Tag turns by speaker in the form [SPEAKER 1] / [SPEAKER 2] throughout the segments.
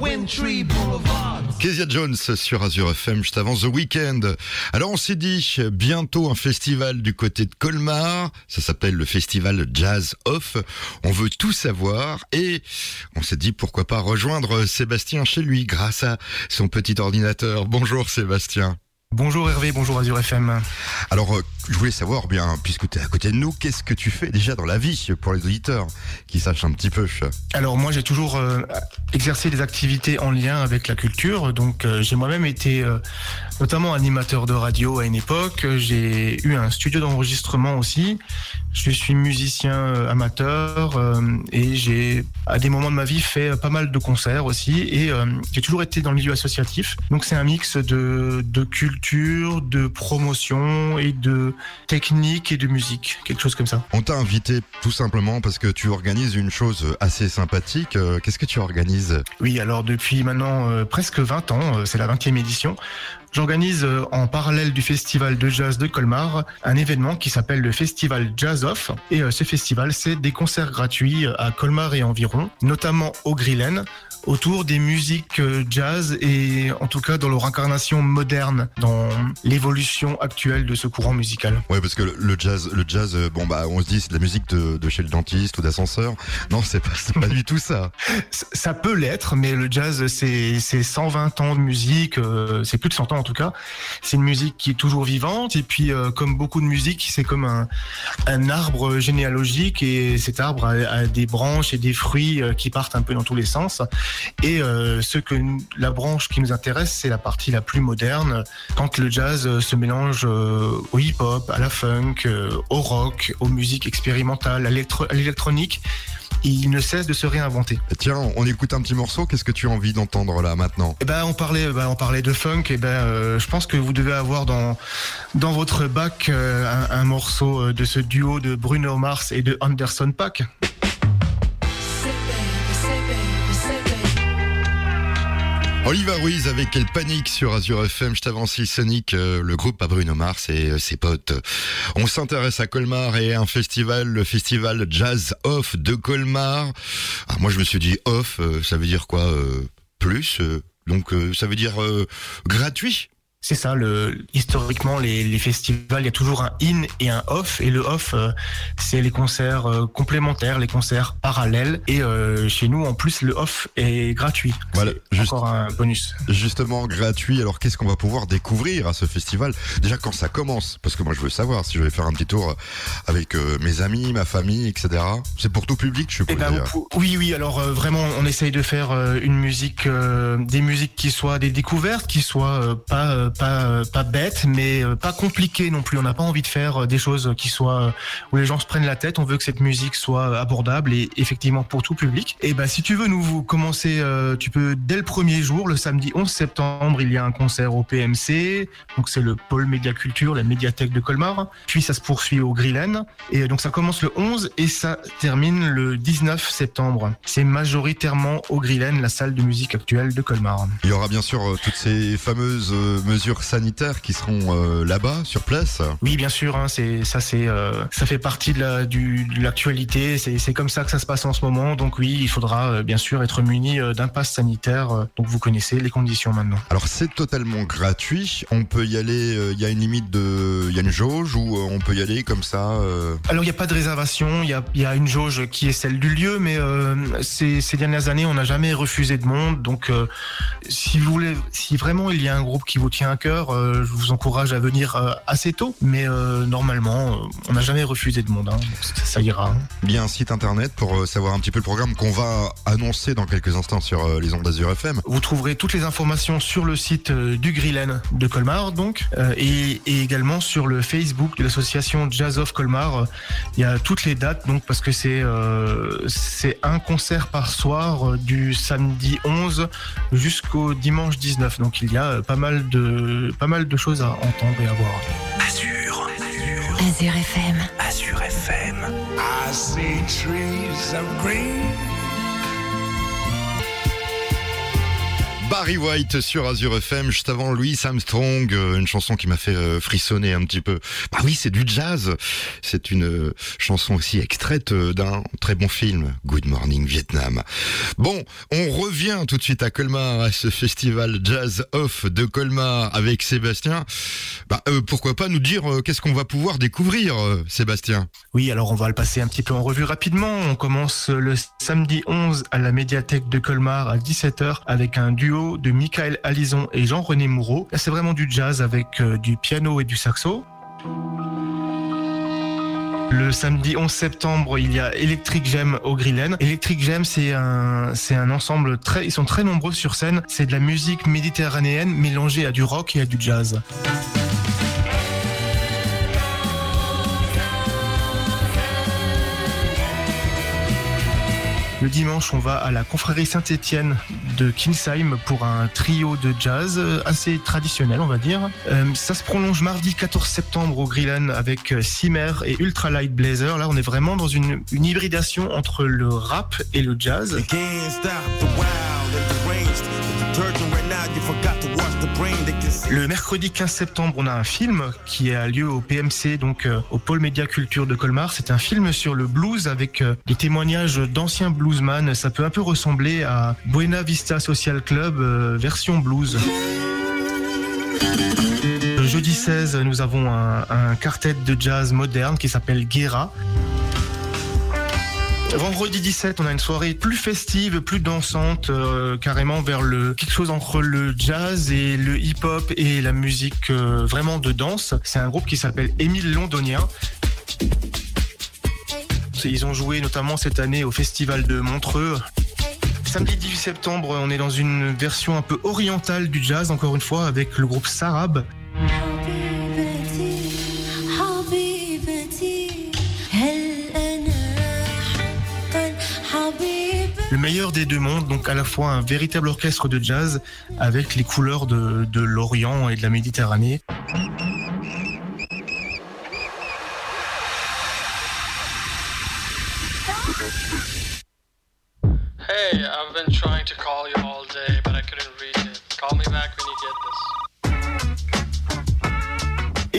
[SPEAKER 1] Wintry Boulevard.
[SPEAKER 2] Kezia Jones sur Azure FM juste avant The Weekend. Alors on s'est dit bientôt un festival du côté de Colmar. Ça s'appelle le festival Jazz Off. On veut tout savoir et on s'est dit pourquoi pas rejoindre Sébastien chez lui grâce à son petit ordinateur. Bonjour Sébastien.
[SPEAKER 3] Bonjour Hervé, bonjour Azure FM.
[SPEAKER 2] Alors, je voulais savoir, bien, puisque tu es à côté de nous, qu'est-ce que tu fais déjà dans la vie pour les auditeurs qui sachent un petit peu
[SPEAKER 3] Alors moi, j'ai toujours euh, exercé des activités en lien avec la culture. Donc, euh, j'ai moi-même été notamment animateur de radio à une époque. J'ai eu un studio d'enregistrement aussi. Je suis musicien amateur et j'ai, à des moments de ma vie, fait pas mal de concerts aussi. Et j'ai toujours été dans le milieu associatif. Donc, c'est un mix de culture de promotion et de technique et de musique, quelque chose comme ça.
[SPEAKER 2] On t'a invité tout simplement parce que tu organises une chose assez sympathique. Euh, qu'est-ce que tu organises
[SPEAKER 3] Oui, alors depuis maintenant euh, presque 20 ans, euh, c'est la 20e édition, J'organise en parallèle du festival de jazz de Colmar un événement qui s'appelle le festival Jazz Off. Et ce festival, c'est des concerts gratuits à Colmar et environ, notamment au Grillen, autour des musiques euh, jazz et en tout cas dans leur incarnation moderne, dans l'évolution actuelle de ce courant musical.
[SPEAKER 2] Ouais, parce que le jazz, le jazz, euh, bon bah on se dit c'est de la musique de, de chez le dentiste ou d'ascenseur. Non, c'est pas, pas du tout ça.
[SPEAKER 3] Ça peut l'être, mais le jazz c'est c'est 120 ans de musique, euh, c'est plus de 100 ans en tout cas. C'est une musique qui est toujours vivante et puis comme beaucoup de musique, c'est comme un un arbre généalogique et cet arbre a des branches et des fruits qui partent un peu dans tous les sens. Et euh, ce que la branche qui nous intéresse, c'est la partie la plus moderne, quand le jazz euh, se mélange euh, au hip-hop, à la funk, au rock, aux musiques expérimentales, à l'électronique il ne cesse de se réinventer.
[SPEAKER 2] Tiens, on écoute un petit morceau. Qu'est-ce que tu as envie d'entendre là maintenant?
[SPEAKER 3] Eh ben, on parlait, ben, on parlait de funk. Et eh ben, je pense que vous devez avoir dans dans votre bac un, un, morceau de ce duo de Bruno Mars et de Anderson Paak.
[SPEAKER 2] Oliver Ruiz avec quelle panique sur Azure FM. Je t'avance Sonic, euh, le groupe à Bruno Mars et euh, ses potes. On s'intéresse à Colmar et un festival, le festival Jazz Off de Colmar. Ah, moi, je me suis dit off, euh, ça veut dire quoi Plus. donc, ça veut dire gratuit?
[SPEAKER 3] C'est ça, le, historiquement, les, les, festivals, il y a toujours un in et un off. Et le off, euh, c'est les concerts euh, complémentaires, les concerts parallèles. Et euh, chez nous, en plus, le off est gratuit.
[SPEAKER 2] Voilà,
[SPEAKER 3] juste, encore un bonus.
[SPEAKER 2] Justement, gratuit. Alors, qu'est-ce qu'on va pouvoir découvrir à ce festival? Déjà, quand ça commence Parce que moi, je veux savoir si je vais faire un petit tour avec mes amis, ma famille, etc. C'est pour tout public, je suppose.
[SPEAKER 3] Eh ben, oui, oui. Alors, vraiment, on essaye de faire une musique, des musiques qui soient des découvertes, qui soient pas pas pas bête, mais euh, pas compliqué non plus. On n'a pas envie de faire euh, des choses qui soient euh, où les gens se prennent la tête. On veut que cette musique soit abordable et effectivement pour tout public. Et ben si tu veux nous commencer, tu peux dès le premier jour, le samedi 11 septembre, il y a un concert au PMC. Donc c'est le pôle média culture, la médiathèque de Colmar. Puis ça se poursuit au Grillen. Et donc ça commence le 11 et ça termine le 19 septembre. C'est majoritairement au Grillen, la salle de musique actuelle de Colmar.
[SPEAKER 2] Il y aura bien sûr toutes ces fameuses mesures sanitaires qui seront euh, là-bas, sur place
[SPEAKER 3] Oui, bien sûr. Hein, c'est ça, c'est euh, ça fait partie de la du, de l'actualité. C'est comme ça que ça se passe en ce moment. Donc oui, il faudra euh, bien sûr être muni d'un pass sanitaire. donc vous connaissez les conditions maintenant.
[SPEAKER 2] Alors c'est totalement gratuit. On peut y aller. Il y a une limite de, il y a une jauge ou on peut y aller comme ça.
[SPEAKER 3] Alors il n'y a pas de réservation. Il y a, y a une jauge qui est celle du lieu, mais ces, ces dernières années, on n'a jamais refusé de monde. Donc si vous voulez, si vraiment il y a un groupe qui vous tient un cœur, euh, je vous encourage à venir euh, assez tôt. Mais euh, normalement, on n'a jamais refusé de monde. Hein, ça, ira.
[SPEAKER 2] Il y a un site internet pour savoir un petit peu le programme qu'on va annoncer dans quelques instants sur les ondes d'Azur FM.
[SPEAKER 3] Vous trouverez toutes les informations sur le site du Grillen de Colmar, donc, et, également sur le Facebook de l'association Jazz of Colmar. Il y a toutes les dates, donc, parce que c'est c'est un concert par soir du samedi 11 jusqu'au dimanche 19. Donc il y a pas mal de pas mal de choses à entendre et à voir.
[SPEAKER 4] Azure. Azure FM.
[SPEAKER 1] Azure FM. I see trees of green.
[SPEAKER 2] Barry White sur Azure FM, juste avant Louis Armstrong, euh, une chanson qui m'a fait euh, frissonner un petit peu. Bah oui, c'est du jazz. C'est une euh, chanson aussi extraite d'un très bon film, Good Morning Vietnam. Bon, on revient tout de suite à Colmar, à ce festival Jazz Off de Colmar avec Sébastien. Bah, pourquoi pas nous dire qu'est-ce qu'on va pouvoir découvrir, Sébastien?
[SPEAKER 3] Oui, alors on va le passer un petit peu en revue rapidement. On commence le samedi 11 à la médiathèque de Colmar à 17h avec un duo de Michael Alison et Jean-René Moureau. C'est vraiment du jazz avec euh, du piano et du saxo. Le samedi 11 septembre, il y a Electric Gem au Grillen. Electric Gem, c'est un, c'est un ensemble très, ils sont très nombreux sur scène. C'est de la musique méditerranéenne mélangée à du rock et à du jazz. Le dimanche, on va à la confrérie Saint-Étienne de Kinsheim pour un trio de jazz euh, assez traditionnel, on va dire. Euh, ça se prolonge mardi 14 septembre au Grillen avec Simmer euh, et Ultralight Blazer. Là, on est vraiment dans une hybridation entre le rap et le jazz. Le mercredi 15 septembre, on a un film qui a lieu au PMC, donc euh, au pôle média culture de Colmar. C'est un film sur le blues avec euh, des témoignages d'anciens bluesman. Ça peut un peu ressembler à Buena Vista Social Club euh, version blues. Le jeudi 16, nous avons un, un quartet de jazz moderne qui s'appelle Guerra. Vendredi 17, on a une soirée plus festive, plus dansante, euh, carrément vers le quelque chose entre le jazz et le hip-hop et la musique euh, vraiment de danse. C'est un groupe qui s'appelle Émile Londonien. Ils ont joué notamment cette année au festival de Montreux. Samedi 18 septembre, on est dans une version un peu orientale du jazz, encore une fois, avec le groupe Sarab. Meilleur des deux mondes, donc à la fois un véritable orchestre de jazz avec les couleurs de, l'Orient et de la Méditerranée.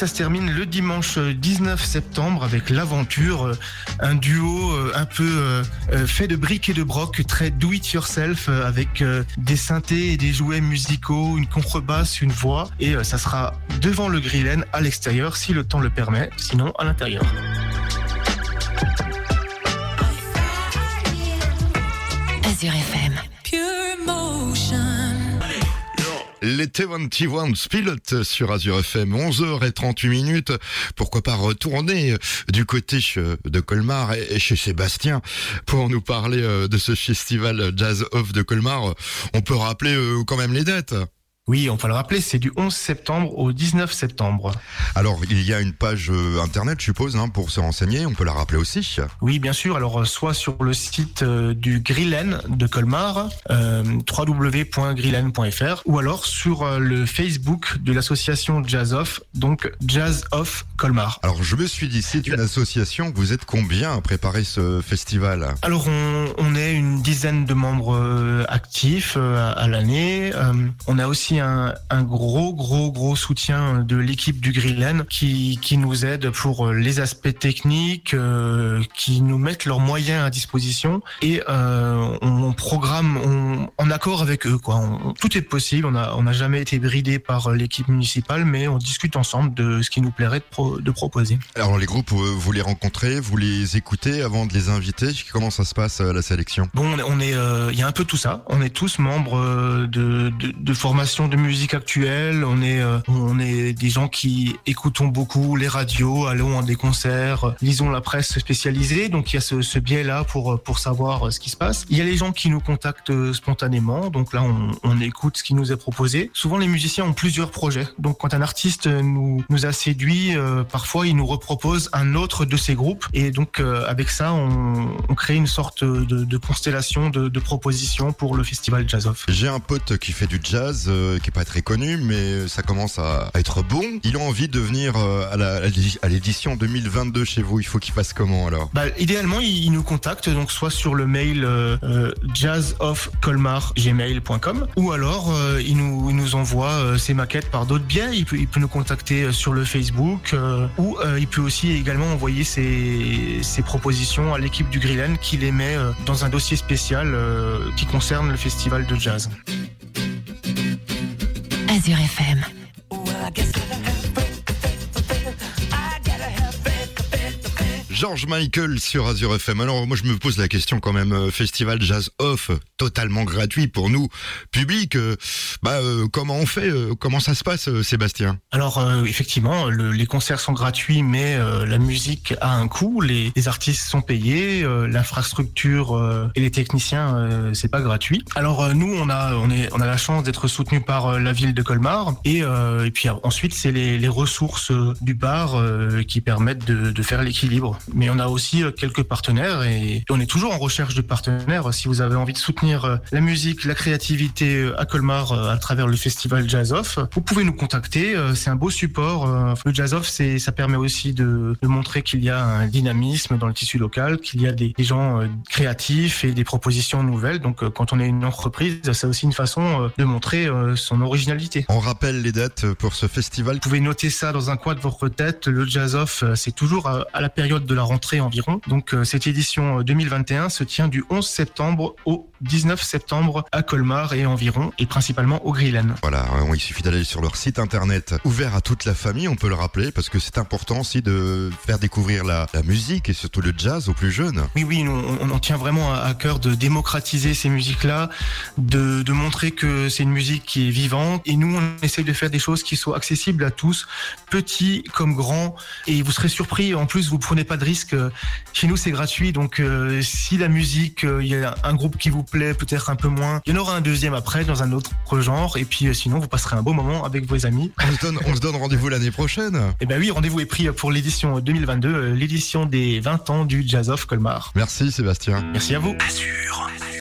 [SPEAKER 3] Ça se termine le dimanche 19 septembre avec l'aventure, euh, un duo euh, un peu euh, fait de briques et de broc, très do it yourself, avec des synthés et des jouets musicaux, une contrebasse, une voix. Et ça sera devant le Grillen à l'extérieur si le temps le permet, sinon à l'intérieur.
[SPEAKER 2] Les T21 Spilote sur Azure FM, 11h38 minutes. Pourquoi pas retourner du côté de Colmar et chez Sébastien pour nous parler euh, de ce festival Jazz Off de Colmar. On peut rappeler euh, quand même les dates.
[SPEAKER 3] Oui, on peut le rappeler, c'est du 11 septembre au 19 septembre.
[SPEAKER 2] Alors, il y a une page euh, internet, je suppose, hein, pour se renseigner. On peut la rappeler aussi.
[SPEAKER 3] Oui, bien sûr. Alors, euh, soit sur le site euh, du Grillen de Colmar, euh, www.grillen.fr, ou alors sur le Facebook de l'association Jazz Off, donc Jazz Off Colmar.
[SPEAKER 2] Alors, je me suis dit, c'est une association. Vous êtes combien à préparer ce festival?
[SPEAKER 3] Alors, on, on, est une dizaine de membres actifs à, à l'année. on a aussi un, un, gros, gros, gros soutien de l'équipe du Grillen qui, qui nous aide pour les aspects techniques, euh, qui nous mettent leurs moyens à disposition et euh, on, on, programme on, en accord avec eux. Quoi. On, tout est possible. On n'a on a jamais été bridé par l'équipe municipale, mais on discute ensemble de ce qui nous plairait de, pro, de proposer.
[SPEAKER 2] Alors les groupes, vous les rencontrez, vous les écoutez avant de les inviter. Comment ça se passe la sélection?
[SPEAKER 3] Bon, on est, il euh, y a un peu tout ça. On est tous membres de, de, de formation de musique actuelle. On est, euh, on est des gens qui écoutons beaucoup les radios, allons à des concerts, lisons la presse spécialisée. Donc il y a ce, biais-là pour pour savoir ce qui se passe. Il y a les gens qui nous contactent spontanément. Donc là, on, écoute ce qui nous est proposé. Souvent, les musiciens ont plusieurs projets. Donc quand un artiste nous nous a séduit, euh, parfois il nous repropose un autre de ses groupes. Et donc euh, avec ça, on, crée une sorte de, constellation de, propositions pour le festival Jazz Off.
[SPEAKER 2] J'ai un pote qui fait du jazz. Qui est pas très connu, mais ça commence à, être bon. Il a envie de venir euh, à l'édition 2022 chez vous. Il faut qu'il fasse comment alors?
[SPEAKER 3] Bah, idéalement, il, nous contacte donc soit sur le mail euh, euh, jazzofcolmar@gmail.com ou alors euh, il nous envoie euh, ses maquettes par d'autres biais. Il peut nous contacter euh, sur le Facebook euh, ou euh, il peut aussi également envoyer ses, ses propositions à l'équipe du Grillen qui les met euh, dans un dossier spécial euh, qui concerne le festival de jazz.
[SPEAKER 4] Azure FM.
[SPEAKER 2] George Michael sur Azure FM. Alors moi je me pose la question quand même, euh, festival jazz off, totalement gratuit pour nous, public. euh, bah euh, comment on fait Comment ça se passe, Sébastien?
[SPEAKER 3] Alors effectivement, le- les concerts sont gratuits, mais la musique a un coût. Les, artistes sont payés, l'infrastructure et les techniciens, c'est pas gratuit. Alors nous, on a on a la chance d'être soutenu par la ville de Colmar et puis ensuite c'est les, ressources du bar qui permettent de faire l'équilibre. Mais on a aussi euh, quelques partenaires et on est toujours en recherche de partenaires. Si vous avez envie de soutenir euh, la musique, la créativité euh, à Colmar à travers le festival Jazz Off, vous pouvez nous contacter. C'est un beau support. Le Jazz Off, c'est ça permet aussi de, de montrer qu'il y a un dynamisme dans le tissu local, qu'il y a des, des gens créatifs et des propositions nouvelles. Donc quand on est une entreprise, c'est aussi une façon de montrer son originalité.
[SPEAKER 2] On rappelle les dates pour ce festival.
[SPEAKER 3] Vous pouvez noter ça dans un coin de votre tête. Le Jazz Off, c'est toujours à à la période de la rentrée environ. Donc euh, cette édition euh, 2021 se tient du 11 septembre au 19 septembre à Colmar et environ, et principalement au Grillen.
[SPEAKER 2] Voilà, euh, il suffit d'aller sur leur site internet ouvert à toute la famille, on peut le rappeler, parce que c'est important aussi de faire découvrir la, la musique et surtout le jazz aux plus jeunes.
[SPEAKER 3] Oui, oui, on, tient vraiment à, à cœur de démocratiser ces musiques-là, de, de montrer que c'est une musique qui est vivante. Et nous, on essaye de faire des choses qui soient accessibles à tous, petits comme grands. Et vous serez surpris, en plus, vous prenez pas de risque. Chez nous, c'est gratuit. Donc, euh, si la musique, euh, il y a un groupe qui vous plaît, peut-être un peu moins, il y en aura un deuxième après dans un autre genre. Et puis, euh, sinon, vous passerez un beau moment avec vos amis.
[SPEAKER 2] On se donne, on se donne rendez-vous l'année prochaine.
[SPEAKER 3] Et ben oui, rendez-vous est pris pour l'édition 2022, euh, l'édition des 20 ans du Jazz Off Colmar.
[SPEAKER 2] Merci Sébastien.
[SPEAKER 3] Merci à vous.
[SPEAKER 1] Azure.